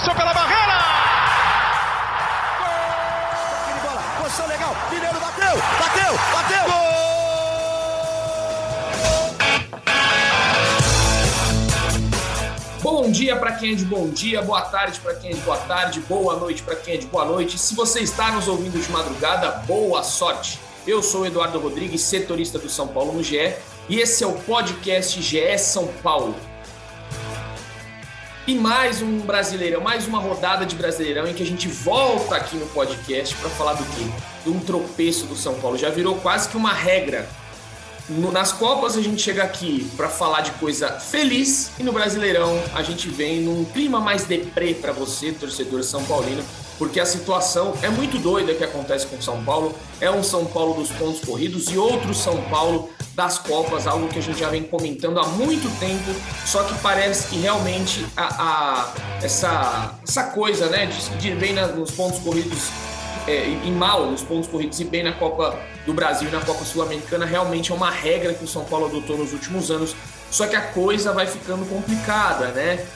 passou pela barreira! Gol! bola, posição legal, Mineiro bateu, bateu, bateu! Gol! Bom dia para quem é de bom dia, boa tarde para quem é de boa tarde, boa noite para quem é de boa noite. Se você está nos ouvindo de madrugada, boa sorte. Eu sou Eduardo Rodrigues, setorista do São Paulo no GE, e esse é o podcast GE São Paulo. E mais um Brasileirão, mais uma rodada de Brasileirão em que a gente volta aqui no podcast para falar do quê? De um tropeço do São Paulo. Já virou quase que uma regra nas Copas a gente chega aqui para falar de coisa feliz e no Brasileirão a gente vem num clima mais deprê para você, torcedor São Paulino, porque a situação é muito doida que acontece com São Paulo. É um São Paulo dos pontos corridos e outro São Paulo das Copas, algo que a gente já vem comentando há muito tempo, só que parece que realmente a, a essa, essa coisa né, de, de bem nos pontos corridos é, e mal nos pontos corridos e bem na Copa do Brasil e na Copa Sul-Americana realmente é uma regra que o São Paulo adotou nos últimos anos. Só que a coisa vai ficando complicada, né?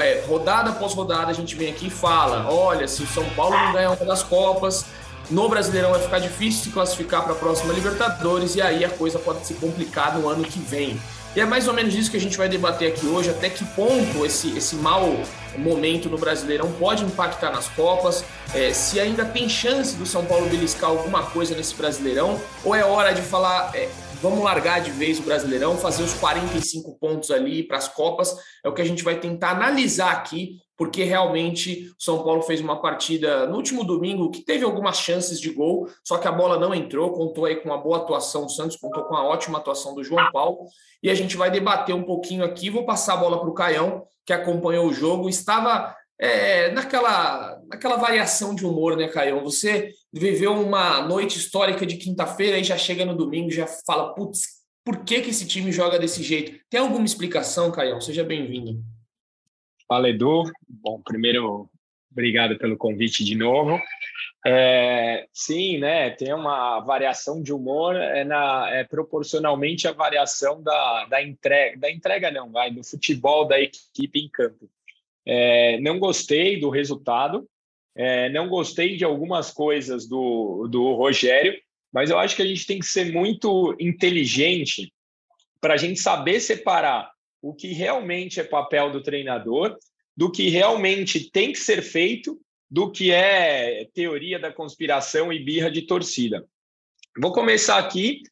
É, rodada após rodada a gente vem aqui e fala: olha, se o São Paulo não ganhar uma das Copas, no Brasileirão vai ficar difícil se classificar para a próxima Libertadores e aí a coisa pode se complicar no ano que vem. E é mais ou menos isso que a gente vai debater aqui hoje, até que ponto esse, esse mau momento no Brasileirão pode impactar nas Copas, é, se ainda tem chance do São Paulo beliscar alguma coisa nesse Brasileirão, ou é hora de falar, é, vamos largar de vez o Brasileirão, fazer os 45 pontos ali para as Copas, é o que a gente vai tentar analisar aqui porque realmente o São Paulo fez uma partida no último domingo que teve algumas chances de gol, só que a bola não entrou, contou aí com uma boa atuação do Santos, contou com a ótima atuação do João Paulo, e a gente vai debater um pouquinho aqui, vou passar a bola para o Caião, que acompanhou o jogo, estava é, naquela, naquela variação de humor, né, Caião? Você viveu uma noite histórica de quinta-feira e já chega no domingo já fala, putz, por que, que esse time joga desse jeito? Tem alguma explicação, Caião? Seja bem-vindo. Fala, Edu. Bom, primeiro, obrigado pelo convite de novo. É, sim, né? Tem uma variação de humor é, na, é proporcionalmente a variação da, da entrega, da entrega não, vai, do futebol da equipe em campo. É, não gostei do resultado, é, não gostei de algumas coisas do, do Rogério, mas eu acho que a gente tem que ser muito inteligente para a gente saber separar o que realmente é papel do treinador, do que realmente tem que ser feito, do que é teoria da conspiração e birra de torcida. Vou começar aqui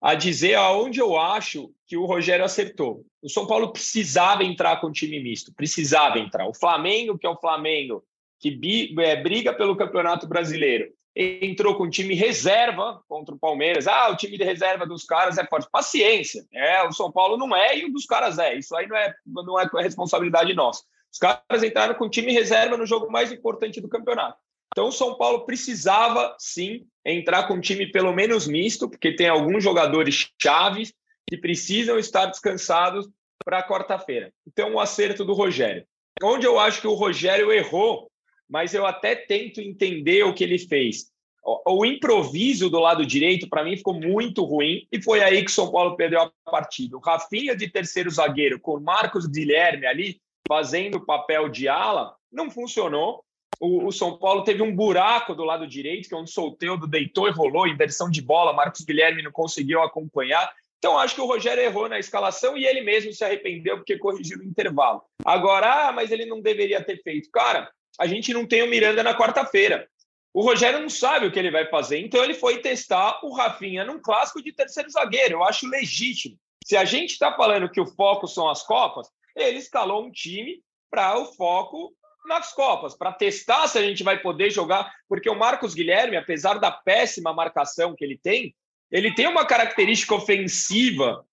a dizer aonde eu acho que o Rogério acertou. O São Paulo precisava entrar com time misto, precisava entrar. O Flamengo, que é o Flamengo que é, briga pelo Campeonato Brasileiro, entrou com time reserva contra o Palmeiras. Ah, o time de reserva dos caras é forte. Paciência. É, o São Paulo não é e o dos caras é. Isso aí não é, não é responsabilidade nossa. Os caras entraram com time reserva no jogo mais importante do campeonato. Então, o São Paulo precisava, sim, entrar com um time pelo menos misto, porque tem alguns jogadores chaves que precisam estar descansados para quarta-feira. Então, o acerto do Rogério. Onde eu acho que o Rogério errou mas eu até tento entender o que ele fez. O, improviso do lado direito, para mim, ficou muito ruim e foi aí que o São Paulo perdeu a partida. O Rafinha de terceiro zagueiro, com o Marcos Guilherme ali fazendo o papel de ala, não funcionou. O, o, São Paulo teve um buraco do lado direito, que é onde o Solteudo deitou e rolou, inversão de bola, Marcos Guilherme não conseguiu acompanhar. Então, acho que o Rogério errou na escalação e ele mesmo se arrependeu porque corrigiu no intervalo. Agora, ah, mas ele não deveria ter feito. Cara, a gente não tem o Miranda na quarta-feira. O Rogério não sabe o que ele vai fazer, então ele foi testar o Rafinha num clássico de terceiro zagueiro. Eu acho legítimo. Se a gente está falando que o foco são as Copas, ele escalou um time para o foco nas Copas, para testar se a gente vai poder jogar, porque o Marcos Guilherme, apesar da péssima marcação que ele tem, ele tem uma característica ofensiva,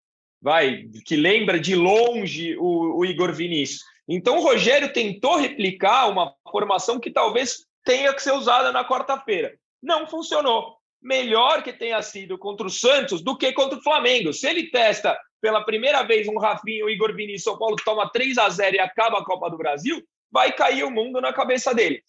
vai, que lembra de longe o, o Igor Vinícius. Então o Rogério tentou replicar uma formação que talvez tenha que ser usada na quarta-feira. Não funcionou. Melhor que tenha sido contra o Santos do que contra o Flamengo. Se ele testa pela primeira vez um Rafinha, o Igor Vinícius, São Paulo toma 3 a 0 e acaba a Copa do Brasil, vai cair o mundo na cabeça dele.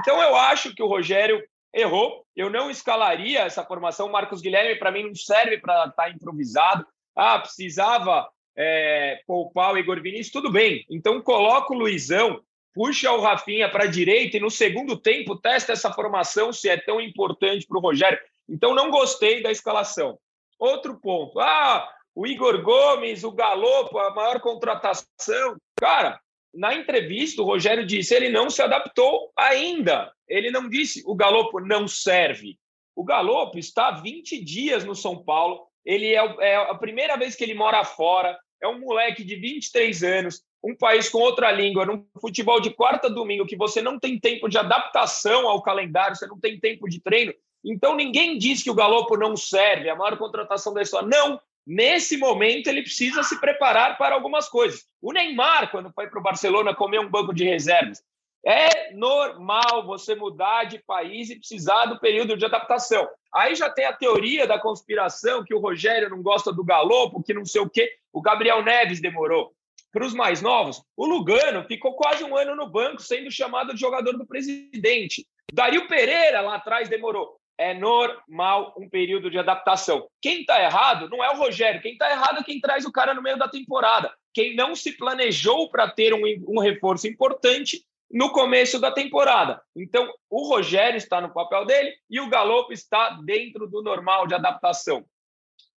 Então eu acho que o Rogério errou. Eu não escalaria essa formação. O Marcos Guilherme, para mim, não serve para estar tá improvisado. Ah, precisava é, poupar o Igor Vinícius, tudo bem. Então coloca o Luizão puxa o Rafinha para a direita e no segundo tempo testa essa formação se é tão importante para o Rogério. Então não gostei da escalação. Outro ponto. Ah, o Igor Gomes, o Galopo, a maior contratação. Cara, na entrevista o Rogério disse ele não se adaptou ainda. Ele não disse o Galopo não serve. O Galopo está há 20 dias no São Paulo. Ele é, é a primeira vez que ele mora fora. É um moleque de 23 anos, um país com outra língua, num futebol de quarta domingo, que você não tem tempo de adaptação ao calendário, você não tem tempo de treino. Então ninguém diz que o Galopo não serve, a maior contratação da história. Não, nesse momento ele precisa se preparar para algumas coisas. O Neymar, quando foi para o Barcelona comer um banco de reservas, é normal você mudar de país e precisar do período de adaptação. Aí já tem a teoria da conspiração que o Rogério não gosta do Galopo, que não sei o quê. O Gabriel Neves demorou. Para os mais novos, o Lugano ficou quase um ano no banco, sendo chamado de jogador do presidente. Dario Pereira lá atrás demorou. É normal um período de adaptação. Quem está errado não é o Rogério. Quem está errado é quem traz o cara no meio da temporada. Quem não se planejou para ter um, um reforço importante no começo da temporada. Então, o Rogério está no papel dele e o Galopo está dentro do normal de adaptação.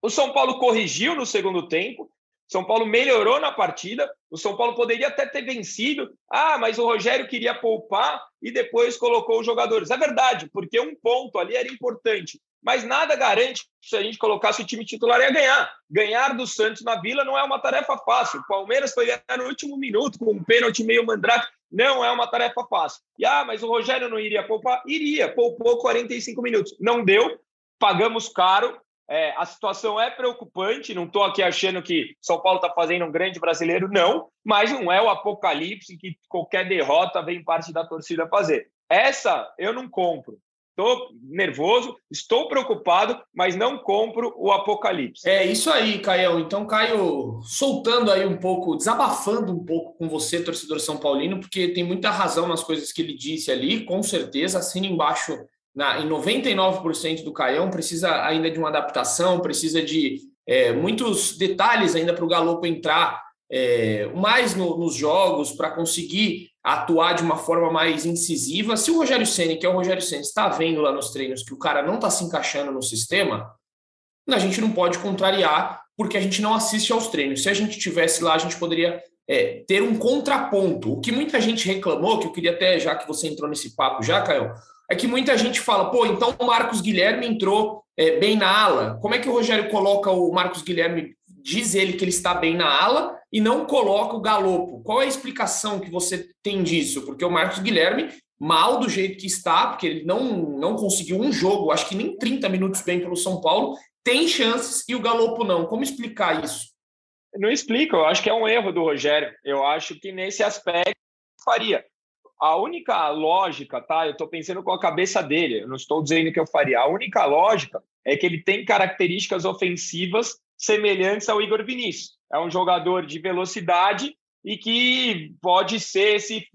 O São Paulo corrigiu no segundo tempo, são Paulo melhorou na partida. O São Paulo poderia até ter vencido. Ah, mas o Rogério queria poupar e depois colocou os jogadores. É verdade, porque um ponto ali era importante. Mas nada garante que se a gente colocasse o time titular ia ganhar. Ganhar do Santos na Vila não é uma tarefa fácil. O Palmeiras foi ganhar no último minuto com um pênalti meio mandrake. Não é uma tarefa fácil. E ah, mas o Rogério não iria poupar? Iria. Poupou 45 minutos. Não deu. Pagamos caro é, a situação é preocupante, não estou aqui achando que São Paulo está fazendo um grande brasileiro, não, mas não é o apocalipse que qualquer derrota vem parte da torcida fazer. Essa eu não compro. Estou nervoso, estou preocupado, mas não compro o apocalipse. É isso aí, Caio. Então, Caio, soltando aí um pouco, desabafando um pouco com você, torcedor São Paulino, porque tem muita razão nas coisas que ele disse ali, com certeza, assina embaixo na, em 99% do Caião, precisa ainda de uma adaptação, precisa de é, muitos detalhes ainda para o Galopo entrar é, mais no, nos jogos, para conseguir atuar de uma forma mais incisiva. Se o Rogério Senna, que é o Rogério Senna, está vendo lá nos treinos que o cara não está se encaixando no sistema, a gente não pode contrariar, porque a gente não assiste aos treinos. Se a gente tivesse lá, a gente poderia é, ter um contraponto. O que muita gente reclamou, que eu queria até, já que você entrou nesse papo já, Caio, é que muita gente fala, pô, então o Marcos Guilherme entrou é, bem na ala. Como é que o Rogério coloca o Marcos Guilherme, diz ele que ele está bem na ala e não coloca o Galopo? Qual é a explicação que você tem disso? Porque o Marcos Guilherme, mal do jeito que está, porque ele não, não conseguiu um jogo, acho que nem 30 minutos bem pelo São Paulo, tem chances e o Galopo não. Como explicar isso? Não explica, eu acho que é um erro do Rogério. Eu acho que nesse aspecto faria a única lógica, tá? Eu estou pensando com a cabeça dele, eu não estou dizendo que eu faria. A única lógica é que ele tem características ofensivas semelhantes ao Igor Vinícius. É um jogador de velocidade e que pode ser esse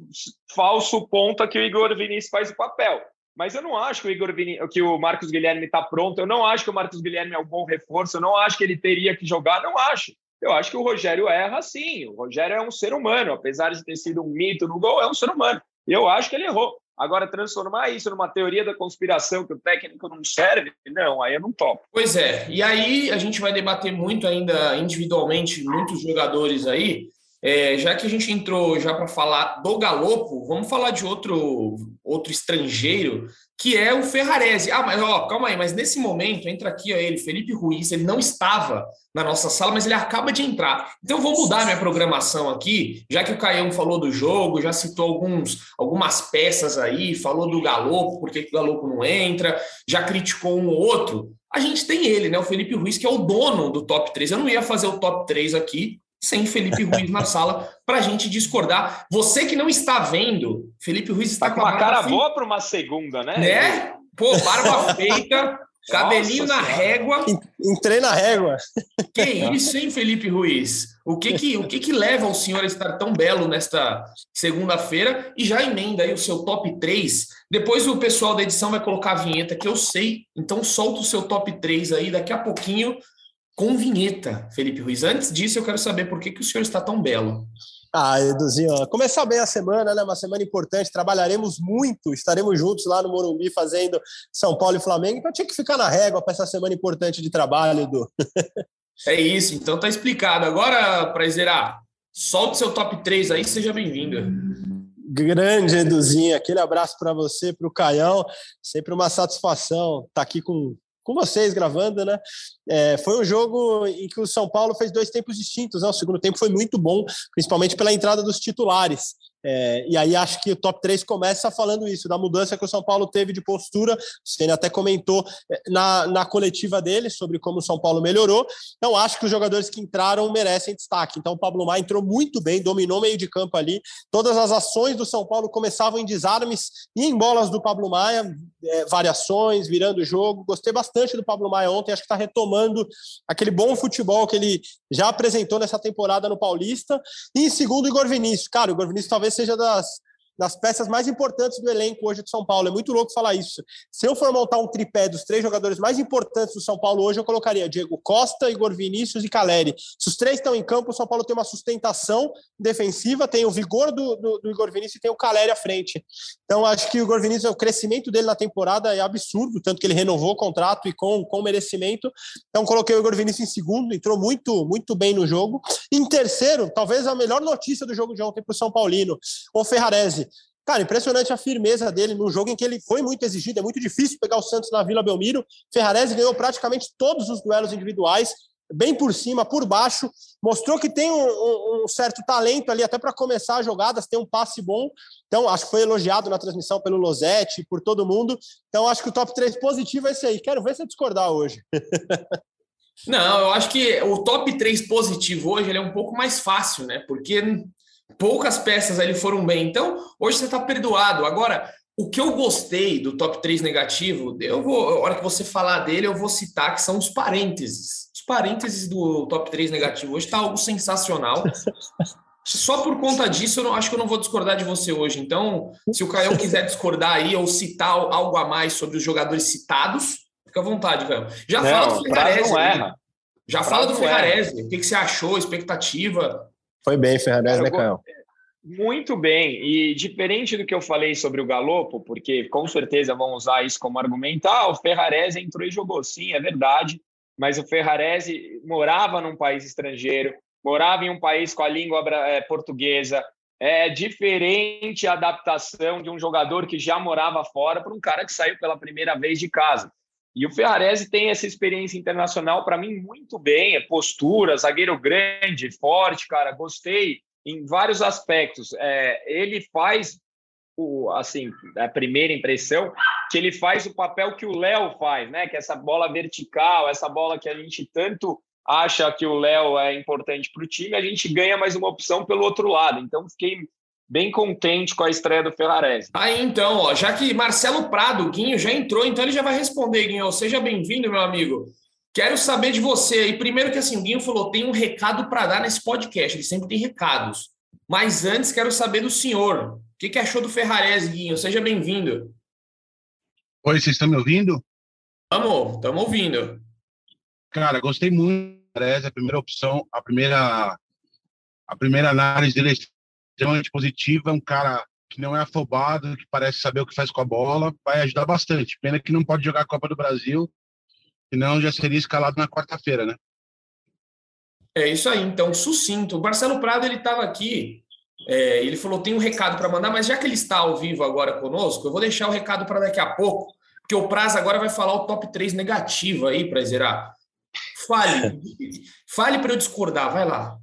falso ponta que o Igor Vinícius faz o papel. Mas eu não acho que o, Igor Vini... que o Marcos Guilherme está pronto, eu não acho que o Marcos Guilherme é um bom reforço, eu não acho que ele teria que jogar, não acho. Eu acho que o Rogério erra sim. O Rogério é um ser humano, apesar de ter sido um mito no gol, é um ser humano. Eu acho que ele errou. Agora, transformar isso numa teoria da conspiração que o técnico não serve, não, aí eu não topo. Pois é, e aí a gente vai debater muito ainda individualmente, muitos jogadores aí. É, já que a gente entrou já para falar do Galopo, vamos falar de outro, outro estrangeiro que é o Ferrarese. Ah, mas ó, calma aí, mas nesse momento entra aqui ó, ele, Felipe Ruiz, ele não estava na nossa sala, mas ele acaba de entrar. Então vou mudar minha programação aqui, já que o Caião falou do jogo, já citou alguns, algumas peças aí, falou do Galopo, por que o Galopo não entra, já criticou um ou outro. A gente tem ele, né? O Felipe Ruiz, que é o dono do top 3. Eu não ia fazer o top 3 aqui, sem Felipe Ruiz na sala para a gente discordar. Você que não está vendo, Felipe Ruiz está tá com uma cara boa para uma segunda, né? Né? Pô, barba feita, cabelinho Nossa, na régua. Entrei na régua. Que isso, hein, Felipe Ruiz? O que que, o que que leva o senhor a estar tão belo nesta segunda-feira? E já emenda aí o seu top 3. Depois o pessoal da edição vai colocar a vinheta que eu sei. Então solta o seu top 3 aí daqui a pouquinho com vinheta, Felipe Ruiz. Antes disso, eu quero saber por que, que o senhor está tão belo. Ah, Eduzinho, começar bem a semana, né? Uma semana importante. Trabalharemos muito, estaremos juntos lá no Morumbi fazendo São Paulo e Flamengo. Então tinha que ficar na régua para essa semana importante de trabalho, Edu. é isso, então tá explicado. Agora, Prazerar, solte seu top 3 aí, seja bem-vindo. Grande Eduzinho, aquele abraço para você, para o Caião. Sempre uma satisfação estar tá aqui com com vocês gravando, né? É, foi um jogo em que o São Paulo fez dois tempos distintos. Né? O segundo tempo foi muito bom, principalmente pela entrada dos titulares. É, e aí acho que o top 3 começa falando isso, da mudança que o São Paulo teve de postura. O Senna até comentou é, na, na coletiva dele sobre como o São Paulo melhorou. Então, acho que os jogadores que entraram merecem destaque. Então, o Pablo Maia entrou muito bem, dominou meio de campo ali. Todas as ações do São Paulo começavam em desarmes e em bolas do Pablo Maia, é, variações, virando o jogo. Gostei bastante do Pablo Maia ontem, acho que está retomando aquele bom futebol que ele já apresentou nessa temporada no Paulista. E em segundo, Igor Vinícius. Cara, o Igor Vinícius talvez seja das das peças mais importantes do elenco hoje de São Paulo. É muito louco falar isso. Se eu for montar um tripé dos três jogadores mais importantes do São Paulo hoje, eu colocaria Diego Costa, Igor Vinícius e Caleri. Se os três estão em campo, o São Paulo tem uma sustentação defensiva, tem o vigor do, do, do Igor Vinícius e tem o Caleri à frente. Então, acho que o Igor Vinícius, o crescimento dele na temporada é absurdo, tanto que ele renovou o contrato e com, com merecimento. Então, coloquei o Igor Vinícius em segundo, entrou muito, muito bem no jogo. Em terceiro, talvez a melhor notícia do jogo de ontem para o São Paulino, o Ferrarese. Cara, impressionante a firmeza dele num jogo em que ele foi muito exigido. É muito difícil pegar o Santos na Vila Belmiro. Ferrarese ganhou praticamente todos os duelos individuais, bem por cima, por baixo. Mostrou que tem um, um, um certo talento ali até para começar as jogadas, tem um passe bom. Então, acho que foi elogiado na transmissão pelo Losetti, por todo mundo. Então, acho que o top 3 positivo é esse aí. Quero ver você discordar hoje. Não, eu acho que o top 3 positivo hoje é um pouco mais fácil, né? Porque poucas peças ali foram bem. Então, hoje você está perdoado. Agora, o que eu gostei do top 3 negativo, eu vou, a hora que você falar dele, eu vou citar que são os parênteses. Os parênteses do top 3 negativo hoje está algo sensacional. Só por conta disso, eu não, acho que eu não vou discordar de você hoje. Então, se o Caio quiser discordar aí ou citar algo a mais sobre os jogadores citados, fica à vontade, Caio. Já não, fala do Ferrarese. Já fala do Ferrarese. O que, que você achou, expectativa? Foi bem, Ferrarese, né, Caio? Muito bem, e diferente do que eu falei sobre o Galopo, porque com certeza vão usar isso como argumentar, o Ferrarese entrou e jogou, sim, é verdade, mas o Ferrarese morava num país estrangeiro, morava em um país com a língua é, portuguesa, é diferente a adaptação de um jogador que já morava fora para um cara que saiu pela primeira vez de casa. E o Ferrarese tem essa experiência internacional para mim muito bem, é postura, zagueiro grande, forte, cara, gostei em vários aspectos. É, ele faz o, assim, a primeira impressão que ele faz o papel que o Léo faz, né? Que é essa bola vertical, essa bola que a gente tanto acha que o Léo é importante para o time, a gente ganha mais uma opção pelo outro lado. Então, fiquei bem contente com a estreia do Ferrarese. Aí então, ó, já que Marcelo Prado, Guinho, já entrou, então ele já vai responder, Guinho. Seja bem-vindo, meu amigo. Quero saber de você aí. Primeiro que assim, o Guinho falou, tem um recado para dar nesse podcast. Ele sempre tem recados. Mas antes, quero saber do senhor. O que, que achou do Ferrarese, Guinho? Seja bem-vindo. Oi, vocês estão me ouvindo? Estamos, estamos ouvindo. Cara, gostei muito do Ferrarese, a primeira opção, a primeira, a primeira análise dele é extremamente positiva, é um cara que não é afobado, que parece saber o que faz com a bola, vai ajudar bastante. Pena que não pode jogar a Copa do Brasil, senão já seria escalado na quarta-feira, né? É isso aí, então, sucinto. O Marcelo Prado, ele estava aqui, é, ele falou, tem um recado para mandar, mas já que ele está ao vivo agora conosco, eu vou deixar o recado para daqui a pouco, porque o Prazo agora vai falar o top 3 negativo aí, para zerar. Fale, fale para eu discordar, vai lá.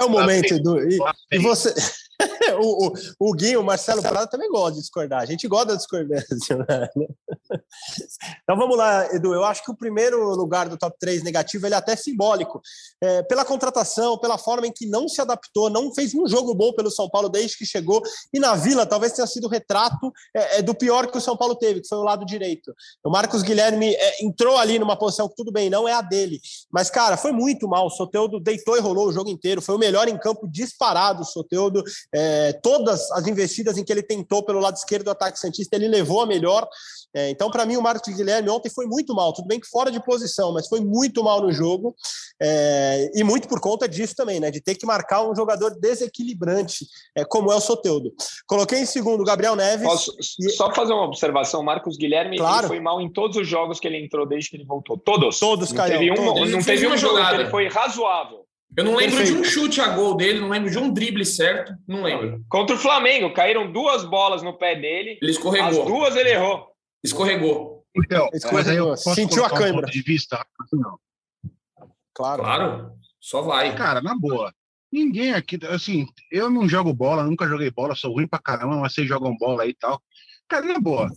É o momento, Edu. E, e você. o, o, o Guinho, o Marcelo Prado também gosta de discordar. A gente gosta da discordância. Né? Então vamos lá, Edu. Eu acho que o primeiro lugar do top 3 negativo ele é até simbólico. É, pela contratação, pela forma em que não se adaptou, não fez um jogo bom pelo São Paulo desde que chegou. E na Vila talvez tenha sido o retrato é, é, do pior que o São Paulo teve, que foi o lado direito. O Marcos Guilherme é, entrou ali numa posição que tudo bem, não é a dele. Mas, cara, foi muito mal. O Soteudo deitou e rolou o jogo inteiro. Foi o melhor em campo disparado, o Soteudo É, todas as investidas em que ele tentou pelo lado esquerdo do ataque Santista, ele levou a melhor. É, então, para mim, o Marcos Guilherme ontem foi muito mal. Tudo bem que fora de posição, mas foi muito mal no jogo. É, e muito por conta disso também, né? De ter que marcar um jogador desequilibrante, é, como é o Soteudo. Coloquei em segundo o Gabriel Neves. Posso e... só fazer uma observação? Marcos Guilherme claro. foi mal em todos os jogos que ele entrou desde que ele voltou. Todos. Todos, Não teve um. Não teve um jogo que ele foi razoável. Eu não lembro Perfeito. de um chute a gol dele, não lembro de um drible certo, não lembro. Contra o Flamengo, caíram duas bolas no pé dele. Ele escorregou. As duas ele errou. Escorregou. Então, escorregou. sentiu a câmera. Um de vista, não. Claro. Claro. Só vai. Cara, na boa. Ninguém aqui, assim, eu não jogo bola, nunca joguei bola, sou ruim pra caramba, mas vocês jogam bola aí e tal. Cara, na boa.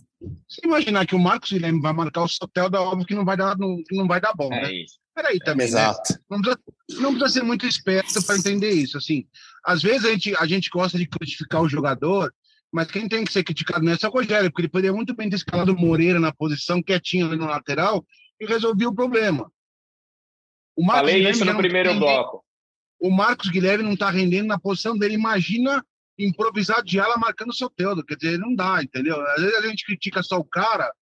Se imaginar que o Marcos Guilherme vai marcar o Sotel, da óbvio que não vai dar, não, não vai dar bom, é né? Isso. Peraí também, né? Exato. Né? Não, precisa, não precisa ser muito esperto para entender isso. Assim, às vezes a gente, a gente gosta de criticar o jogador, mas quem tem que ser criticado nessa é o Rogério, porque ele poderia muito bem ter escalado o Moreira na posição, quietinho ali no lateral, e resolvia o problema. O Marcos Falei Guilherme isso no primeiro tá bloco. O Marcos Guilherme não está rendendo na posição dele. Imagina improvisar de ala marcando seu Teudo. Quer dizer, não dá, entendeu? Às vezes a gente critica só o cara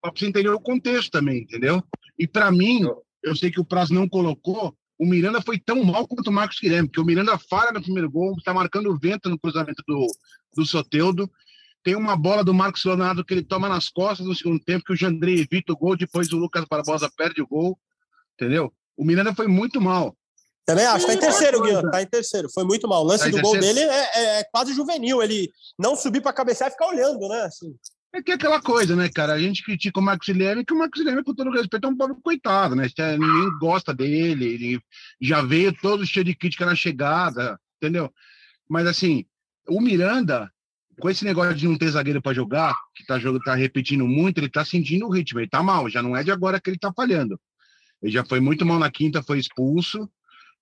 para você entender o contexto também, entendeu? E para mim, eu sei que o Prazo não colocou, o Miranda foi tão mal quanto o Marcos Guilherme, porque o Miranda falha no primeiro gol, está marcando o vento no cruzamento do, do Soteudo. Tem uma bola do Marcos Leonardo que ele toma nas costas no segundo tempo, que o Jandrei evita o gol, depois o Lucas Barbosa perde o gol, entendeu? O Miranda foi muito mal. Também acho, tá em terceiro, Guilherme, tá em terceiro. Foi muito mal. O lance tá do gol dele é, é, é, quase juvenil. Ele não subir para cabecear e ficar olhando, né? Assim. É que é aquela coisa, né, cara? A gente critica o Max Guilherme, que o Max Guilherme, com todo respeito, é um pobre coitado, né? Ninguém gosta dele, ele já veio todo cheio de crítica na chegada, entendeu? Mas, assim, o Miranda, com esse negócio de não ter zagueiro para jogar, que tá, tá repetindo muito, ele tá sentindo o ritmo, ele tá mal, já não é de agora que ele tá falhando. Ele já foi muito mal na quinta, foi expulso,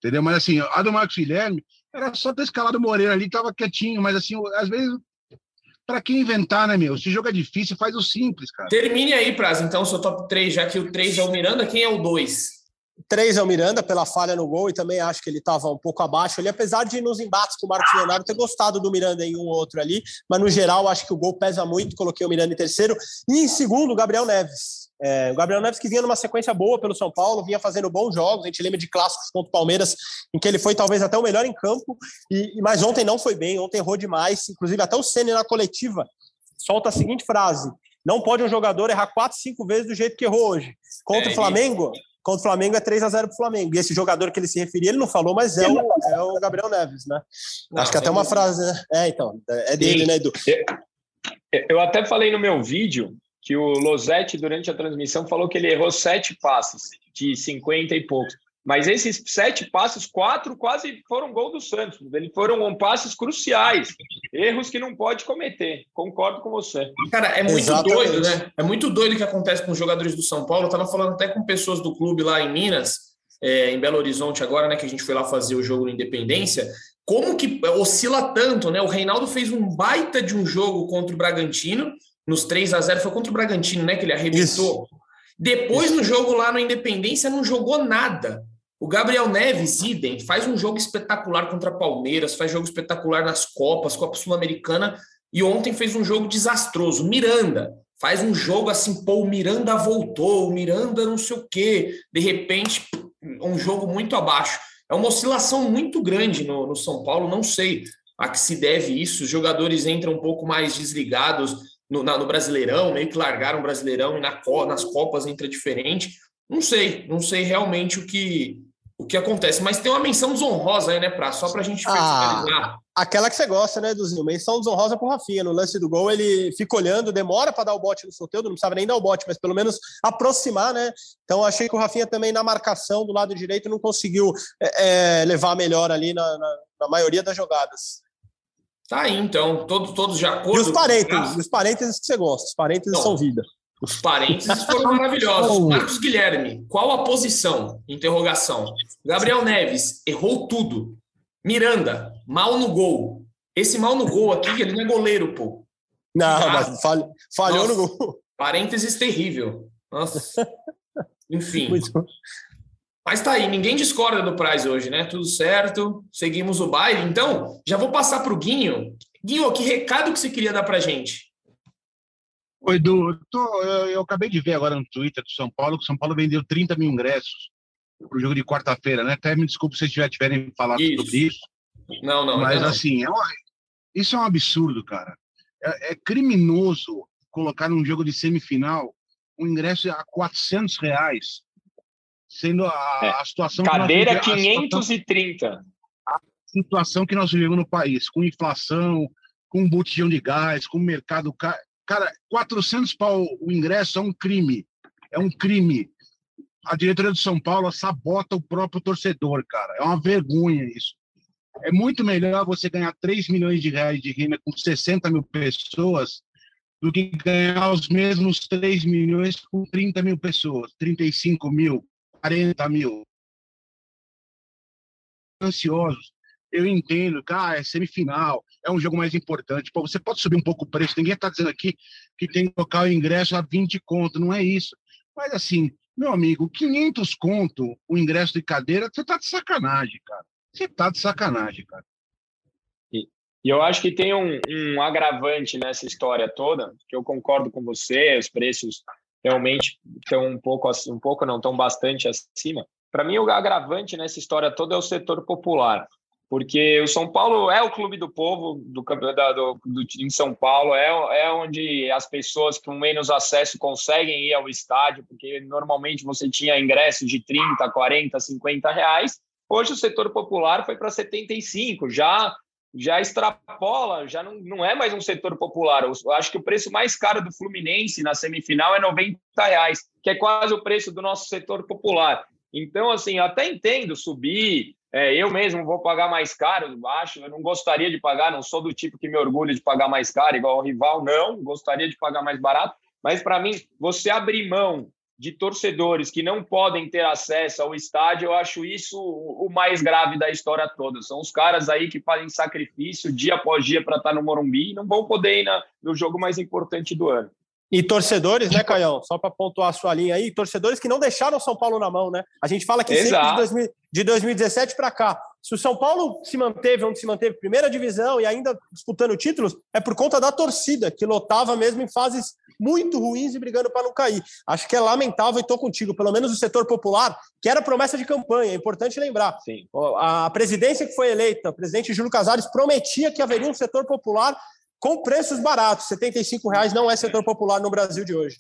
entendeu? Mas, assim, a do Marcos Guilherme, era só ter escalado o Moreira ali, tava quietinho, mas, assim, às vezes para que inventar, né, meu? Se jogo é difícil, faz o simples, cara. Termine aí, Praz, então, seu top 3, já que o 3 é o Miranda, quem é o 2? 3 é o Miranda, pela falha no gol, e também acho que ele estava um pouco abaixo ali, apesar de nos embates com o Marcos Leonardo ter gostado do Miranda em um ou outro ali, mas no geral acho que o gol pesa muito, coloquei o Miranda em terceiro. E em segundo, o Gabriel Neves. É, o Gabriel Neves que vinha numa sequência boa pelo São Paulo, vinha fazendo bons jogos, a gente lembra de clássicos contra o Palmeiras, em que ele foi talvez até o melhor em campo, e, mas ontem não foi bem, ontem errou demais, inclusive até o Senna na coletiva solta a seguinte frase, não pode um jogador errar quatro, cinco vezes do jeito que errou hoje. Contra é, o Flamengo, contra o Flamengo é 3 a 0 para o Flamengo. E esse jogador que ele se referia, ele não falou, mas é o, é o Gabriel Neves, né? Não, Acho que até uma frase, né? É, então, é dele, né, Edu? Eu até falei no meu vídeo que o Losetti, durante a transmissão, falou que ele errou sete passes de 50 e poucos. Mas esses sete passes, quatro quase foram gol do Santos. Eles foram passes cruciais, erros que não pode cometer. Concordo com você. Cara, é muito Exatamente. doido, né? É muito doido o que acontece com os jogadores do São Paulo. Eu tava falando até com pessoas do clube lá em Minas, é, em Belo Horizonte agora, né? Que a gente foi lá fazer o jogo no Independência. Como que oscila tanto, né? O Reinaldo fez um baita de um jogo contra o Bragantino, nos 3 a 0 foi contra o Bragantino, né? Que ele arrebentou. Isso. Depois, Isso. no jogo lá no Independência, não jogou nada. O Gabriel Neves, idem, faz um jogo espetacular contra Palmeiras, faz jogo espetacular nas Copas, Copa Sul-Americana, e ontem fez um jogo desastroso. Miranda faz um jogo assim, pô, o Miranda voltou, o Miranda não sei o quê. De repente, um jogo muito abaixo. É uma oscilação muito grande no, no São Paulo, não sei a que se deve isso. Os jogadores entram um pouco mais desligados no, na, no Brasileirão, meio que largaram o Brasileirão e na, nas Copas entra diferente. Não sei, não sei realmente o que o que acontece. Mas tem uma menção desonrosa aí, né, Pra? Só pra gente ah, Aquela que você gosta, né, Duzinho? Menção desonrosa pro Rafinha. No lance do gol, ele fica olhando, demora para dar o bote no sorteio, não precisava nem dar o bote, mas pelo menos aproximar, né? Então achei que o Rafinha também na marcação do lado direito não conseguiu é, é, levar melhor ali na, na, na, maioria das jogadas. Tá aí, então. Todos, todos de acordo. E os parênteses, os parênteses que você gosta. Os parênteses não. são vida. Os parênteses foram maravilhosos. Marcos Guilherme, qual a posição? Interrogação. Gabriel Neves, errou tudo. Miranda, mal no gol. Esse mal no gol aqui, ele não é goleiro, pô. Não, ah, mas falhou, falhou no gol. Parênteses terrível. Nossa. Enfim. Muito... Mas tá aí, ninguém discorda do Price hoje, né? Tudo certo, seguimos o baile. Então, já vou passar para o Guinho. Guinho, que recado que você queria dar para gente? Oi, Edu, tô, eu, eu, acabei de ver agora no Twitter do São Paulo que o São Paulo vendeu 30 mil ingressos para o jogo de quarta-feira, né? Até me desculpe se vocês já tiverem falado isso. sobre isso. Não, não. Mas não. assim, é uma, isso é um absurdo, cara. É, é, criminoso colocar num jogo de semifinal um ingresso a 400 reais, sendo a, é. a situação. Cadeira que nós, 530. A situação que nós vivemos no país, com inflação, com botijão de gás, com mercado. Cara, 400 pau o ingresso é um crime. É um crime. A diretoria do São Paulo sabota o próprio torcedor, cara. É uma vergonha isso. É muito melhor você ganhar 3 milhões de reais de renda com 60 mil pessoas do que ganhar os mesmos 3 milhões com 30 mil pessoas, 35 mil, 40 mil. Ansiosos. Eu entendo, cara, é semifinal, é um jogo mais importante. Pô, você pode subir um pouco o preço. Ninguém está dizendo aqui que tem que colocar o ingresso a 20 conto, não é isso. Mas assim, meu amigo, 500 conto o ingresso de cadeira, você tá de sacanagem, cara. Você tá de sacanagem, cara. E, e eu acho que tem um, um, agravante nessa história toda, que eu concordo com você, os preços realmente estão um pouco, um pouco não, estão bastante acima. Para mim, o agravante nessa história toda é o setor popular, porque o São Paulo é o clube do povo do campeonato do, em São Paulo, é, é onde as pessoas com menos acesso conseguem ir ao estádio, porque normalmente você tinha ingressos de 30, 40, 50 reais, Hoje o setor popular foi para 75, já já extrapola, já não, não é mais um setor popular. Eu acho que o preço mais caro do Fluminense na semifinal é 90 reais, que é quase o preço do nosso setor popular. Então, assim, eu até entendo subir. É, eu mesmo vou pagar mais caro, acho. Eu não gostaria de pagar, não sou do tipo que me orgulha de pagar mais caro, igual o rival, não. Gostaria de pagar mais barato. Mas, para mim, você abrir mão de torcedores que não podem ter acesso ao estádio, eu acho isso o mais grave da história toda. São os caras aí que fazem sacrifício dia após dia para estar no Morumbi e não vão poder ir na, no jogo mais importante do ano. E torcedores, né, Caião? Só para pontuar a sua linha aí, torcedores que não deixaram São Paulo na mão, né? A gente fala que sempre de, 2000, de 2017 para cá. Se o São Paulo se manteve onde se manteve, primeira divisão e ainda disputando títulos, é por conta da torcida, que lotava mesmo em fases muito ruins e brigando para não cair. Acho que é lamentável e estou contigo. Pelo menos o setor popular, que era promessa de campanha, é importante lembrar. Sim. A presidência que foi eleita, o presidente Júlio Casares, prometia que haveria um setor popular com preços baratos. 75 reais não é setor popular no Brasil de hoje.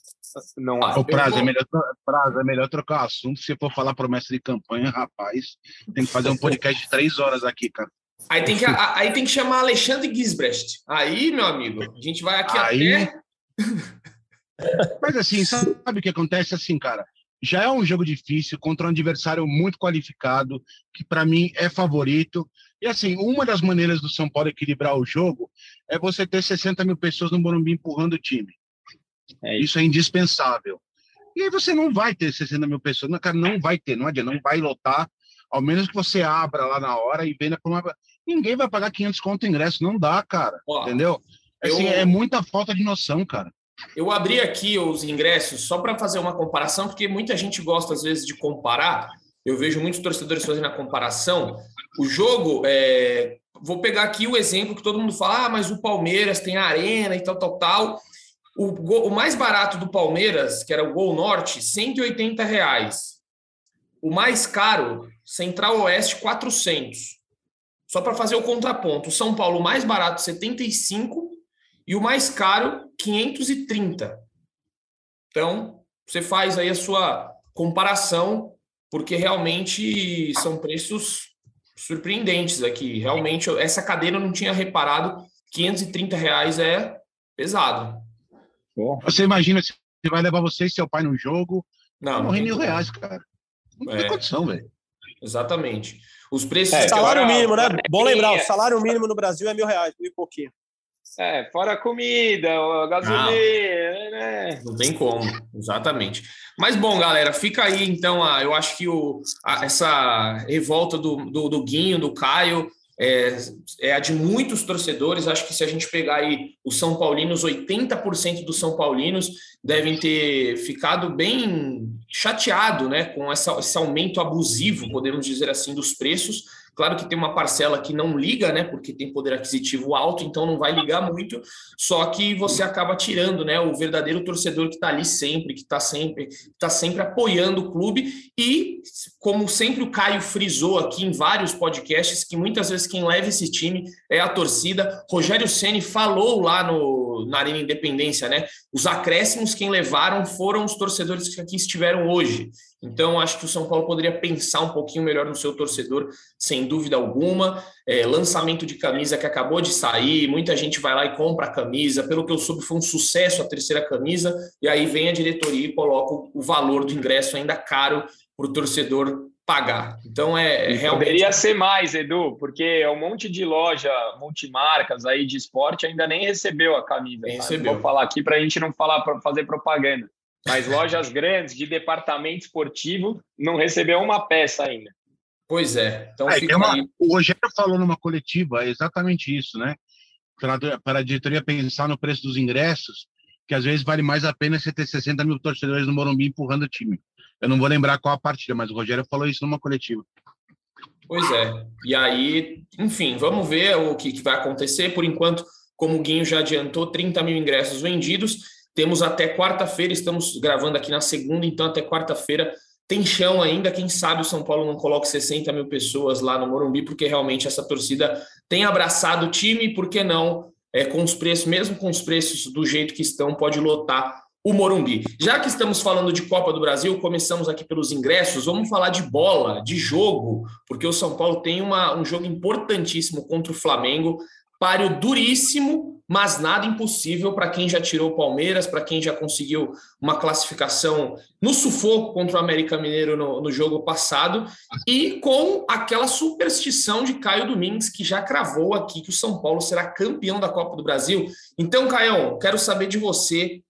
Não é. O prazo é melhor, prazo é melhor trocar assunto. Se for falar promessa de campanha, rapaz, tem que fazer um podcast de três horas aqui, cara. Aí tem que, aí tem que chamar Alexandre Gisbrecht. Aí, meu amigo, a gente vai aqui aí... até. Mas assim, sabe o que acontece assim, cara? Já é um jogo difícil contra um adversário muito qualificado, que para mim é favorito. E assim, uma das maneiras do São Paulo equilibrar o jogo é você ter 60 mil pessoas no Morumbi empurrando o time. É isso. isso é indispensável. E aí você não vai ter 60 mil pessoas, não, cara, não vai ter, não adianta, não vai lotar, ao menos que você abra lá na hora e venda por uma. Ninguém vai pagar 500 conto ingresso, não dá, cara. entendeu? Assim, eu... É muita falta de noção, cara. Eu abri aqui os ingressos só para fazer uma comparação, porque muita gente gosta, às vezes, de comparar. Eu vejo muitos torcedores fazendo a comparação. O jogo, é... vou pegar aqui o exemplo que todo mundo fala, ah, mas o Palmeiras tem arena e tal, tal, tal. O, gol, o mais barato do Palmeiras, que era o Gol Norte, 180 reais. O mais caro, Central Oeste, 400. Só para fazer o contraponto. O São Paulo, mais barato, 75. E o mais caro, 530. Então, você faz aí a sua comparação, porque realmente são preços surpreendentes aqui. Realmente, essa cadeira eu não tinha reparado. 530 reais é pesado. Você imagina se vai levar você e seu pai no jogo, não, morrer mil reais, cara. Não tem é. condição, velho. Exatamente. Os preços. É, salário mínimo, né? Bom lembrar, o salário mínimo no Brasil é mil reais, mil e pouquinho. É, fora a comida, a gasolina, né? Não tem como, exatamente. Mas bom, galera, fica aí então. A, eu acho que o, a, essa revolta do, do, do Guinho, do Caio, é, é, a de muitos torcedores. Acho que se a gente pegar aí os São Paulinos, 80% dos São Paulinos devem ter ficado bem chateado né, com essa, esse aumento abusivo, podemos dizer assim, dos preços. Claro que tem uma parcela que não liga, né? Porque tem poder aquisitivo alto, então não vai ligar muito. Só que você acaba tirando, né? O verdadeiro torcedor que está ali sempre, que está sempre, está sempre apoiando o clube. E, como sempre o Caio frisou aqui em vários podcasts, que muitas vezes quem leva esse time é a torcida. Rogério Ceni falou lá no, na Arena Independência, né? Os acréscimos quem levaram foram os torcedores que aqui estiveram hoje. Então, acho que o São Paulo poderia pensar um pouquinho melhor no seu torcedor, sem dúvida alguma. É, lançamento de camisa que acabou de sair, muita gente vai lá e compra a camisa. Pelo que eu soube, foi um sucesso a terceira camisa, e aí vem a diretoria e coloca o valor do ingresso ainda caro para o torcedor pagar. Então é, é realmente. Poderia ser mais, Edu, porque um monte de loja multimarcas aí de esporte ainda nem recebeu a camisa. Recebeu. Vou falar aqui para a gente não falar para fazer propaganda. Mas lojas grandes de departamento esportivo não recebeu uma peça ainda. Pois é. Então é, uma, o Rogério falou numa coletiva é exatamente isso, né? Para, para a diretoria pensar no preço dos ingressos, que às vezes vale mais a pena você ter 60 mil torcedores no Morumbi empurrando o time. Eu não vou lembrar qual a partida, mas o Rogério falou isso numa coletiva. Pois é. E aí, enfim, vamos ver o que, que vai acontecer. Por enquanto, como o Guinho já adiantou, 30 mil ingressos vendidos. Temos até quarta-feira, estamos gravando aqui na segunda, então até quarta-feira tem chão ainda. Quem sabe o São Paulo não coloque 60 mil pessoas lá no Morumbi, porque realmente essa torcida tem abraçado o time, por que não? É, com os preços, mesmo com os preços do jeito que estão, pode lotar o Morumbi. Já que estamos falando de Copa do Brasil, começamos aqui pelos ingressos, vamos falar de bola, de jogo, porque o São Paulo tem uma, um jogo importantíssimo contra o Flamengo páreo duríssimo, mas nada impossível para quem já tirou o Palmeiras, para quem já conseguiu uma classificação no sufoco contra o América Mineiro no, no, jogo passado, e com aquela superstição de Caio Domingues, que já cravou aqui que o São Paulo será campeão da Copa do Brasil. Então, Caião, quero saber de você.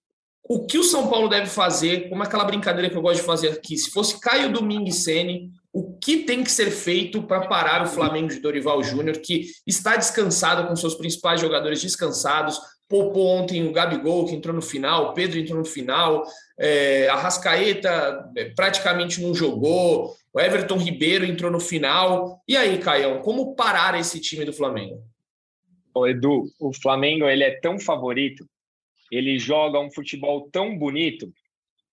O que o São Paulo deve fazer, como aquela brincadeira que eu gosto de fazer aqui, se fosse Caio Domingues Sene, o que tem que ser feito para parar o Flamengo de Dorival Júnior, que está descansado com seus principais jogadores descansados. Poupou ontem o Gabigol, que entrou no final, o Pedro entrou no final, é, a Rascaeta é, praticamente não jogou, o Everton Ribeiro entrou no final. E aí, Caião, como parar esse time do Flamengo? Ô, Edu, o Flamengo ele é tão favorito, ele joga um futebol tão bonito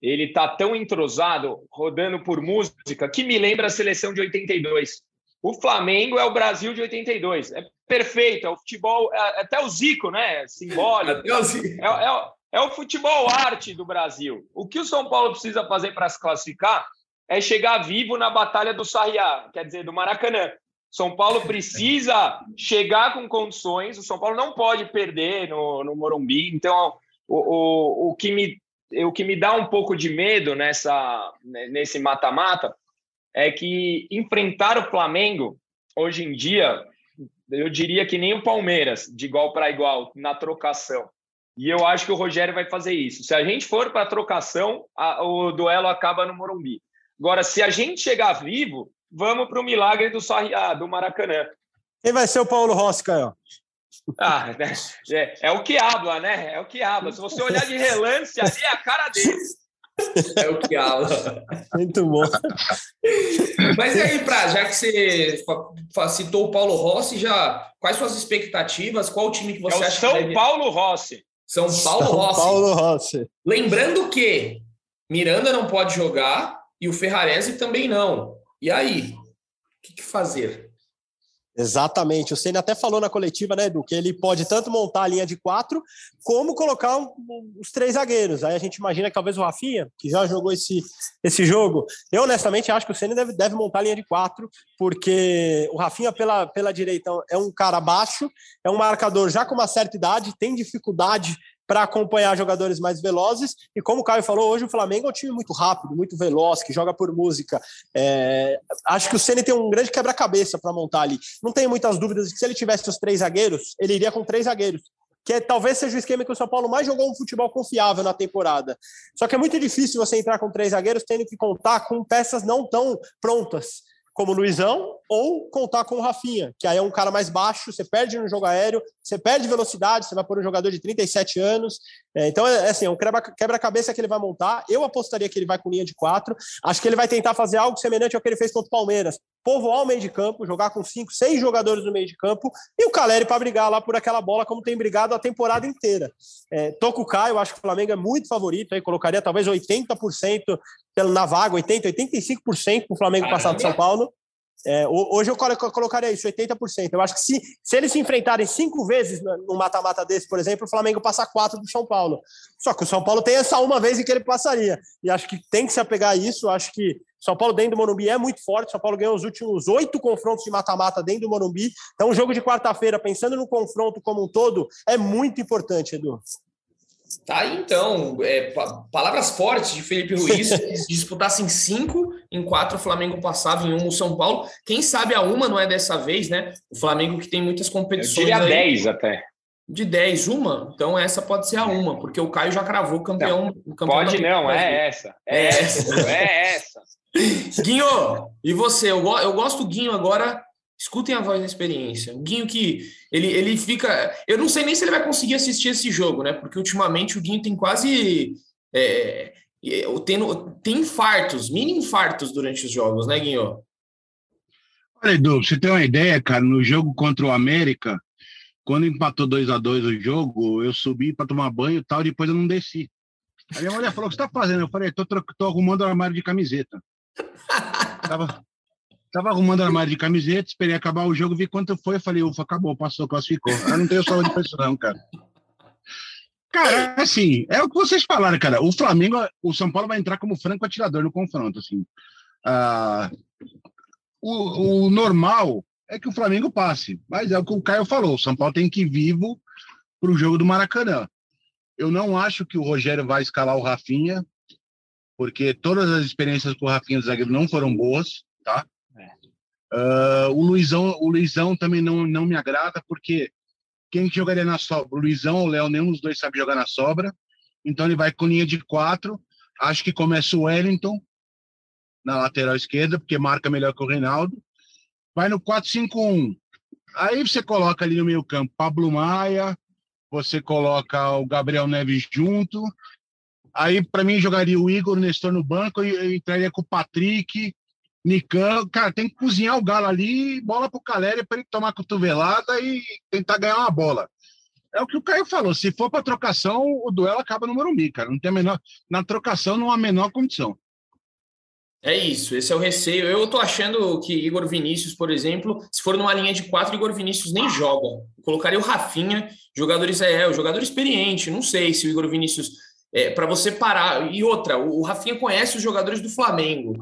ele está tão entrosado, rodando por música, que me lembra a seleção de 82. O Flamengo é o Brasil de 82. É perfeito, é o futebol, é, até o Zico, né? Simbólico. É, é, é, o futebol arte do Brasil. O que o São Paulo precisa fazer para se classificar é chegar vivo na Batalha do Sarriá, quer dizer, do Maracanã. São Paulo precisa chegar com condições, o São Paulo não pode perder no, no Morumbi. Então, o, o, o que me o que me dá um pouco de medo nessa nesse mata-mata é que enfrentar o Flamengo hoje em dia, eu diria que nem o Palmeiras, de igual para igual na trocação. E eu acho que o Rogério vai fazer isso. Se a gente for para a trocação, o duelo acaba no Morumbi. Agora, se a gente chegar vivo, vamos para o milagre do Sarriá, do Maracanã. Quem vai ser o Paulo Rossi, Caio? Ah, né? é, é, o que habla, né? É o que habla. Se você olhar de relance, ali é a cara dele. É o que habla. Muito bom. Mas e aí, Pra, já que você citou o Paulo Rossi, já quais suas expectativas? Qual o time que você é acha São que deve... Paulo Rossi. São Paulo São Rossi. Paulo Rossi. Lembrando que Miranda não pode jogar e o Ferrarese também não. E aí? O que, que fazer? Exatamente. O Senna até falou na coletiva, né, Edu, que ele pode tanto montar a linha de quatro, como colocar um, os três zagueiros. Aí a gente imagina que talvez o Rafinha, que já jogou esse, esse jogo, eu honestamente acho que o Senna deve, deve montar a linha de quatro, porque o Rafinha pela, pela direita é um cara baixo, é um marcador já com uma certa idade, tem dificuldade para acompanhar jogadores mais velozes. E como o Caio falou, hoje o Flamengo é um time muito rápido, muito veloz, que joga por música. É... acho que o Ceni tem um grande quebra-cabeça para montar ali. Não tenho muitas dúvidas de que se ele tivesse os três zagueiros, ele iria com três zagueiros. Que é, talvez seja o esquema que o São Paulo mais jogou um futebol confiável na temporada. Só que é muito difícil você entrar com três zagueiros tendo que contar com peças não tão prontas como o Luizão, ou contar com o Rafinha, que aí é um cara mais baixo, você perde no jogo aéreo, você perde velocidade, você vai por um jogador de 37 anos. É, então, é, é assim, é um quebra-cabeça que ele vai montar. Eu apostaria que ele vai com linha de quatro. Acho que ele vai tentar fazer algo semelhante ao que ele fez contra o Palmeiras. Povoar o meio de campo, jogar com cinco, seis jogadores no meio de campo e o Caleri para brigar lá por aquela bola, como tem brigado a temporada inteira. É, tô com o Caio, acho que o Flamengo é muito favorito, aí colocaria talvez 80% na vaga, 80%, 85% para o Flamengo passar do São Paulo. É, hoje eu colocaria isso, 80%. Eu acho que se, se eles se enfrentarem cinco vezes no mata-mata desse, por exemplo, o Flamengo passa quatro do São Paulo. Só que o São Paulo tem essa uma vez em que ele passaria. E acho que tem que se apegar a isso. Acho que São Paulo dentro do Morumbi é muito forte. São Paulo ganhou os últimos oito confrontos de mata-mata dentro do Morumbi. Então, o jogo de quarta-feira, pensando no confronto como um todo, é muito importante, Edu. Tá aí, então. É, palavras fortes de Felipe Ruiz. Se disputassem cinco, em quatro o Flamengo passava, em um o São Paulo. Quem sabe a uma não é dessa vez, né? O Flamengo que tem muitas competições. Eu diria aí. 10 até. De 10, uma? Então essa pode ser a uma, porque o Caio já cravou campeão. Não, pode não, é essa. É, é essa. É essa. Guinho, e você? Eu, eu gosto do Guinho agora Escutem a voz da experiência. O Guinho que ele, ele fica. Eu não sei nem se ele vai conseguir assistir esse jogo, né? Porque ultimamente o Guinho tem quase. É, é, tendo, tem infartos, mini infartos durante os jogos, né, Guinho? Olha, Edu, você tem uma ideia, cara, no jogo contra o América, quando empatou 2 a 2 o jogo, eu subi para tomar banho e tal, depois eu não desci. Aí minha mulher falou: O que você tá fazendo? Eu falei: Tô, tô arrumando o armário de camiseta. tava, Tava arrumando armário de camiseta, esperei acabar o jogo, vi quanto foi, falei, ufa, acabou, passou, classificou. Eu não tenho saúde pra isso não, cara. Cara, assim, é o que vocês falaram, cara. O Flamengo, o São Paulo vai entrar como franco atirador no confronto, assim. Ah, o, o, normal é que o Flamengo passe, mas é o que o Caio falou, o São Paulo tem que ir vivo para o jogo do Maracanã. Eu não acho que o Rogério vai escalar o Rafinha, porque todas as experiências com o Rafinha do zagueiro não foram boas, tá? Uh, o Luizão, o Luizão também não, não me agrada, porque quem jogaria na sobra? O Luizão ou o Léo, nenhum dos dois sabe jogar na sobra. Então ele vai com linha de quatro. Acho que começa o Wellington na lateral esquerda, porque marca melhor que o Reinaldo. Vai no 4-5-1. Aí você coloca ali no meio campo Pablo Maia, você coloca o Gabriel Neves junto. Aí, para mim, jogaria o Igor Nestor no banco e entraria com o Patrick, Nicão, cara, tem que cozinhar o Galo ali, bola pro Caleri para ele tomar cotovelada e tentar ganhar uma bola. É o que o Caio falou, se for para trocação, o duelo acaba no Morumbi, cara. Não tem a menor, na trocação não há a menor condição. É isso, esse é o receio. Eu tô achando que Igor Vinícius, por exemplo, se for numa linha de quatro, Igor Vinícius nem joga. Eu colocaria o Rafinha, jogadores é, o jogador experiente. Não sei se o Igor Vinícius é para você parar. E outra, o Rafinha conhece os jogadores do Flamengo.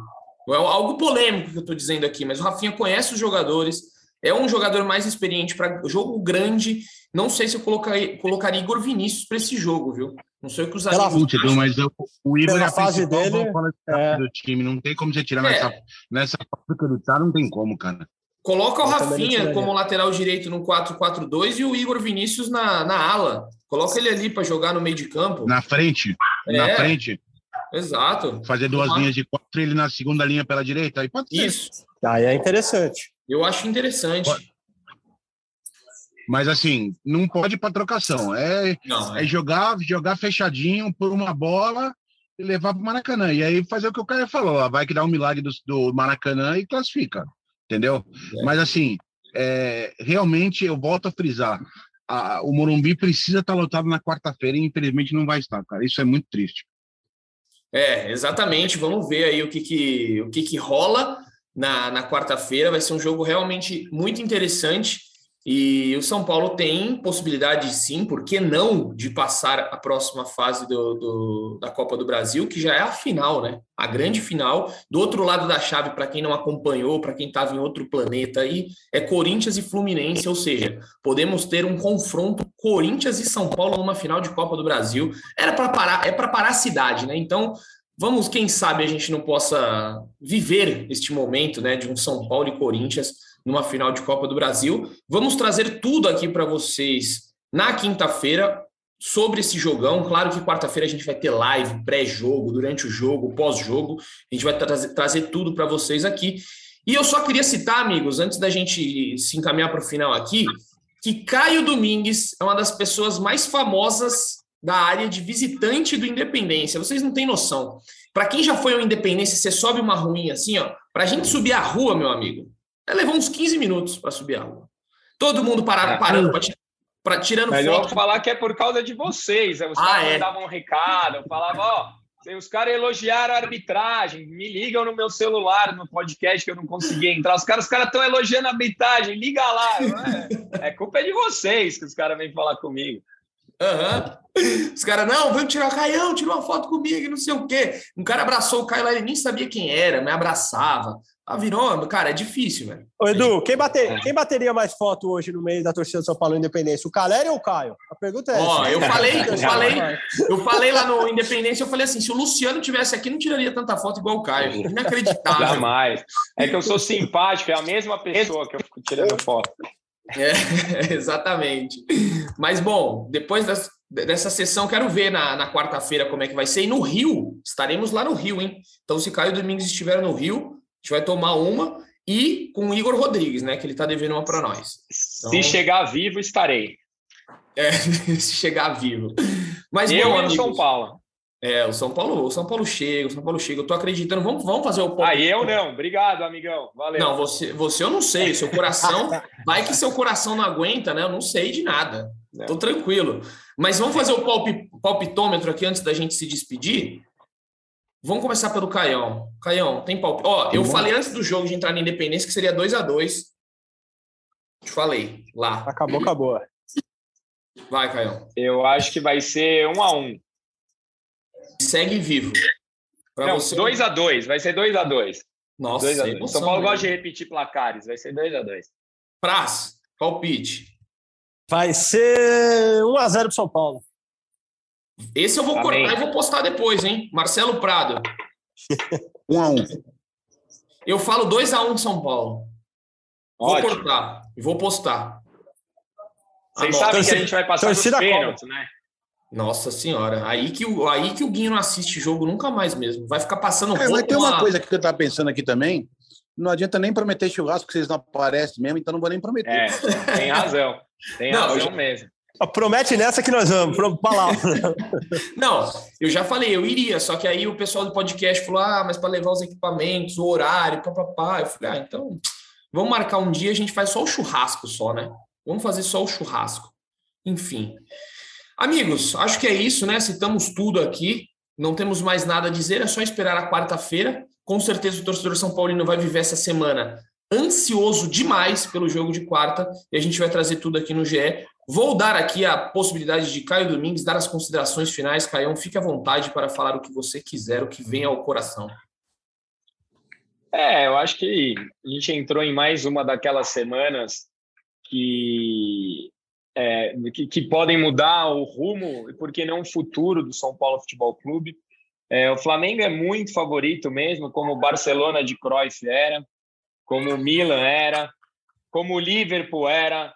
É algo polêmico que eu estou dizendo aqui, mas o Rafinha conhece os jogadores, é um jogador mais experiente para jogo grande. Não sei se eu colocaria, colocaria Igor Vinícius para esse jogo, viu? Não sei o que os amigos. mas eu, o Igor Pela é a fase dele é... do time. Não tem como você tirar é. nessa, nessa fábrica do tá, não tem como, cara. Coloca o Rafinha como lateral direito no 4-4-2 e o Igor Vinícius na, na ala. Coloca ele ali para jogar no meio de campo. Na frente. É. Na frente. Exato. Fazer duas linhas de quatro, ele na segunda linha pela direita, aí pode ser. Isso. Aí é interessante. Eu acho interessante. Mas assim, não pode para trocação. É, não, é. é, jogar, jogar fechadinho por uma bola e levar para o Maracanã. E aí fazer o que o cara falou, vai que dá um milagre do, do Maracanã e classifica. Entendeu? É. Mas assim, é, realmente eu volto a frisar. A, o Morumbi precisa estar lotado na quarta-feira e infelizmente não vai estar, cara. Isso é muito triste. É, exatamente. Vamos ver aí o que, que, o que, que rola na, na quarta-feira. Vai ser um jogo realmente muito interessante. E o São Paulo tem possibilidade, sim, por que não, de passar a próxima fase do, do, da Copa do Brasil, que já é a final, né? A grande final. Do outro lado da chave, para quem não acompanhou, para quem estava em outro planeta aí, é Corinthians e Fluminense, ou seja, podemos ter um confronto Corinthians e São Paulo numa final de Copa do Brasil. Era para parar, é para parar a cidade, né? Então, vamos, quem sabe a gente não possa viver este momento, né, de um São Paulo e Corinthians numa final de Copa do Brasil. Vamos trazer tudo aqui para vocês na quinta-feira sobre esse jogão. Claro que quarta-feira a gente vai ter live, pré-jogo, durante o jogo, pós-jogo. A gente vai trazer, trazer tudo para vocês aqui. E eu só queria citar, amigos, antes da gente se encaminhar para o final aqui, que Caio Domingues é uma das pessoas mais famosas da área de visitante do Independência. Vocês não têm noção. Para quem já foi ao Independência, você sobe uma ruinha assim, ó. Para a gente subir a rua, meu amigo, levou uns 15 minutos para subir a rua. Todo mundo parado, é. parando para pra, tirando Mas foto. Falar que é por causa de vocês. Os ah, caras é. mandavam um recado, falavam, ó, os caras elogiaram a arbitragem, me ligam no meu celular, no podcast que eu não consegui entrar. Os caras estão elogiando a arbitragem, liga lá. É, é culpa de vocês que os caras vêm falar comigo. Uhum. Os caras, não, vamos tirar o Caião, tirou uma foto comigo, não sei o quê. Um cara abraçou o Caio lá, ele nem sabia quem era, me abraçava. Ah, virou, cara, é difícil, velho. Ô, Edu, quem, bater, quem bateria mais foto hoje no meio da torcida do São Paulo Independência? O Caleri ou o Caio? A pergunta é Ó, eu falei, eu falei, eu falei lá no Independência, eu falei assim, se o Luciano tivesse aqui, não tiraria tanta foto igual o Caio. Inacreditável. Jamais. É que eu sou simpático, é a mesma pessoa que eu fico tirando foto. É, exatamente. Mas, bom, depois das, dessa sessão, quero ver na, na quarta-feira como é que vai ser. E no Rio, estaremos lá no Rio, hein? Então, se Caio Domingos estiver no Rio, gente vai tomar uma e com o Igor Rodrigues, né? Que ele está devendo uma para nós. Então, se chegar vivo, estarei. É, se chegar vivo. Mas, eu bom, e o São Paulo. É, o São Paulo, o São Paulo chega, o São Paulo chega. Eu tô acreditando. Vamos, vamos fazer o Ah, eu não. Obrigado, amigão. Valeu. Não, você, você eu não sei. Seu coração, vai que seu coração não aguenta, né? Eu não sei de nada. Tô tranquilo. Mas vamos fazer o palp, palpitômetro aqui antes da gente se despedir. Vamos começar pelo Caião. Caião, tem palpite? Ó, eu falei antes do jogo de entrar na Independência que seria 2 a 2 Te falei lá. Acabou, acabou. Vai, Caião. Eu acho que vai ser 1 um a 1 um segue vivo. Pra Não, 2x2, vai ser 2x2. Nossa, dois a dois. São Paulo gosta de repetir placares, vai ser 2x2. Praz, palpite. Vai ser 1x0 pro São Paulo. Esse eu vou Amém. cortar e vou postar depois, hein? Marcelo Prado. 1x1. Eu falo 2x1 de São Paulo. Ótimo. Vou cortar e vou postar. Vocês sabem que a gente vai passar nos pênaltis, né? Nossa senhora, aí que, o, aí que o Guinho não assiste jogo nunca mais mesmo. Vai ficar passando é, Mas tem uma coisa que eu estava pensando aqui também. Não adianta nem prometer churrasco, que vocês não aparecem mesmo, então não vou nem prometer. É, tem razão. Tem não, razão já... mesmo. Promete nessa que nós vamos, palavra. não, eu já falei, eu iria, só que aí o pessoal do podcast falou: ah, mas para levar os equipamentos, o horário, papapá. Eu falei: ah, então vamos marcar um dia, a gente faz só o churrasco só, né? Vamos fazer só o churrasco. Enfim. Amigos, acho que é isso, né? Citamos tudo aqui. Não temos mais nada a dizer, é só esperar a quarta-feira. Com certeza o torcedor São Paulino vai viver essa semana ansioso demais pelo jogo de quarta e a gente vai trazer tudo aqui no GE. Vou dar aqui a possibilidade de Caio Domingues dar as considerações finais. Caião, fique à vontade para falar o que você quiser, o que vem ao coração. É, eu acho que a gente entrou em mais uma daquelas semanas que é, que, que, podem mudar o rumo e, por que não, o futuro do São Paulo Futebol Clube. É, o Flamengo é muito favorito mesmo, como o Barcelona de Cruyff era, como o Milan era, como o Liverpool era,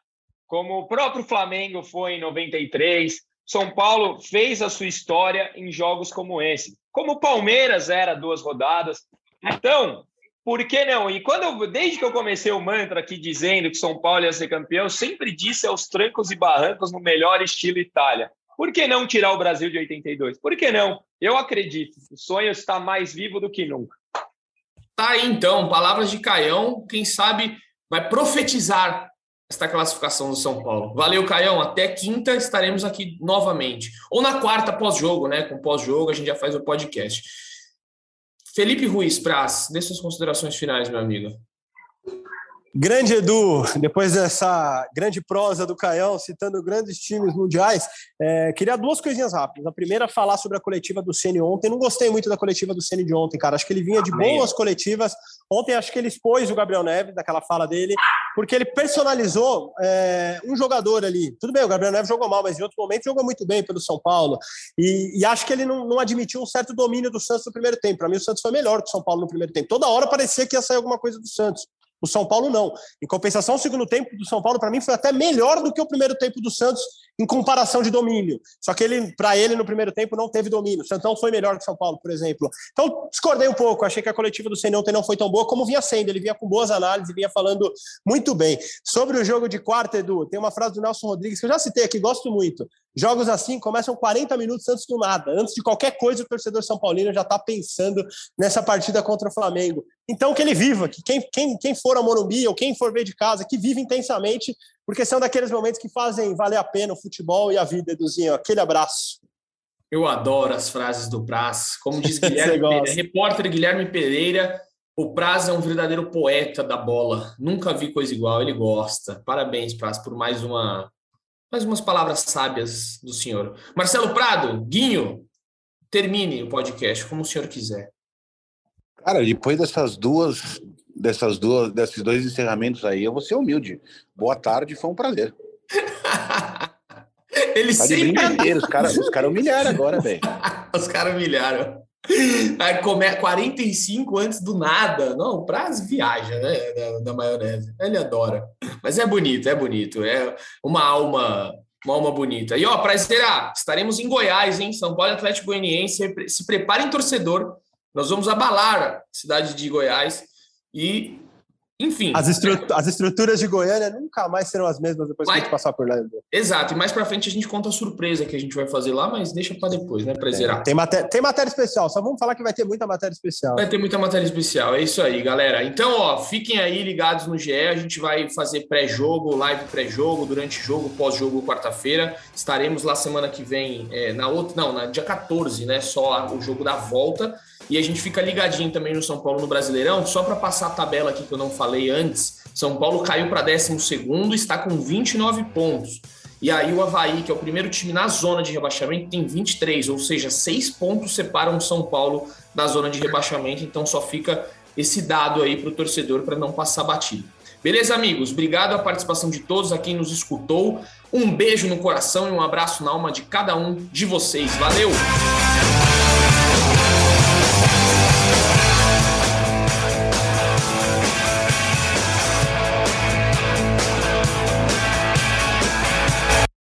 como o próprio Flamengo foi em 93. São Paulo fez a sua história em jogos como esse, como o Palmeiras era duas rodadas. Então, por que não? E quando eu, desde que eu comecei o mantra aqui dizendo que São Paulo ia ser campeão, eu sempre disse aos trancos e barrancos no melhor estilo Itália. Por que não tirar o Brasil de 82? Por que não? Eu acredito. O sonho está mais vivo do que nunca. Tá aí então, palavras de Caião, quem sabe vai profetizar esta classificação do São Paulo. Valeu, Caião. Até quinta estaremos aqui novamente. Ou na quarta pós-jogo, né? Com pós-jogo a gente já faz o podcast. Felipe Ruiz Praz, dê suas considerações finais, meu amigo. Grande Edu, depois dessa grande prosa do Caião, citando grandes times mundiais, é, queria duas coisinhas rápidas. A primeira, falar sobre a coletiva do Ceni ontem. Não gostei muito da coletiva do Ceni de ontem, cara. Acho que ele vinha de boas coletivas. Ontem, acho que ele expôs o Gabriel Neves, daquela fala dele, porque ele personalizou é, um jogador ali. Tudo bem, o Gabriel Neves jogou mal, mas em outros momentos jogou muito bem pelo São Paulo. E, e acho que ele não, não, admitiu um certo domínio do Santos no primeiro tempo. Para mim, o Santos foi melhor que o São Paulo no primeiro tempo. Toda hora parecia que ia sair alguma coisa do Santos O São Paulo não. Em compensação, o segundo tempo do São Paulo, para mim, foi até melhor do que o primeiro tempo do Santos em comparação de domínio. Só que ele, para ele, no primeiro tempo, não teve domínio. O Santão foi melhor que o São Paulo, por exemplo. Então, discordei um pouco. Achei que a coletiva do Senão não foi tão boa como vinha sendo. Ele vinha com boas análises, vinha falando muito bem. Sobre o jogo de quarta, Edu, tem uma frase do Nelson Rodrigues que eu já citei aqui, gosto muito. Jogos assim começam 40 minutos antes do nada. Antes de qualquer coisa, o torcedor São Paulino já está pensando nessa partida contra o Flamengo. Então, que ele viva, que quem, quem, quem for a Morumbi ou quem for ver de casa, que vive intensamente porque são daqueles momentos que fazem valer a pena o futebol e a vida, Eduzinho. Aquele abraço. Eu adoro as frases do Praz. Como diz Guilherme Pereira, repórter Guilherme Pereira, o Praz é um verdadeiro poeta da bola. Nunca vi coisa igual, ele gosta. Parabéns, Praz, por mais uma mais umas palavras sábias do senhor. Marcelo Prado, Guinho, termine o podcast como o senhor quiser. Cara, depois dessas duas dessas duas, desses dois encerramentos aí, eu vou ser humilde. Boa tarde, foi um prazer. Ele tá sempre... Os caras os cara humilharam agora, velho. os caras humilharam. Aí come 45 antes do nada. Não, o prazo viaja, né? Da, da, maionese. Ele adora. Mas é bonito, é bonito. É uma alma, uma alma bonita. E ó, prazerar, estaremos em Goiás, hein? São Paulo Atlético Goianiense. Se preparem, torcedor. Nós vamos abalar a cidade de Goiás e, enfim. As, as estruturas de Goiânia nunca mais serão as mesmas depois que a gente passar por lá. Exato, e mais para frente a gente conta a surpresa que a gente vai fazer lá, mas deixa para depois, né, para zerar. Tem, matéria, tem matéria especial, só vamos falar que vai ter muita matéria especial. Vai ter muita matéria especial, é isso aí, galera. Então, ó, fiquem aí ligados no GE, a gente vai fazer pré-jogo, live pré-jogo, durante jogo, pós-jogo, quarta-feira. Estaremos lá semana que vem, é, na outra, não, na dia 14, né, só o jogo da volta. E a gente fica ligadinho também no São Paulo no Brasileirão, só para passar a tabela aqui que eu não falei antes. São Paulo caiu para 12 está com 29 pontos. E aí o Havaí, que é o primeiro time na zona de rebaixamento, tem 23, ou seja, seis pontos separam o São Paulo da zona de rebaixamento, então só fica esse dado aí para o torcedor para não passar batido. Beleza, amigos? Obrigado a participação de todos, a quem nos escutou. Um beijo no coração e um abraço na alma de cada um de vocês. Valeu!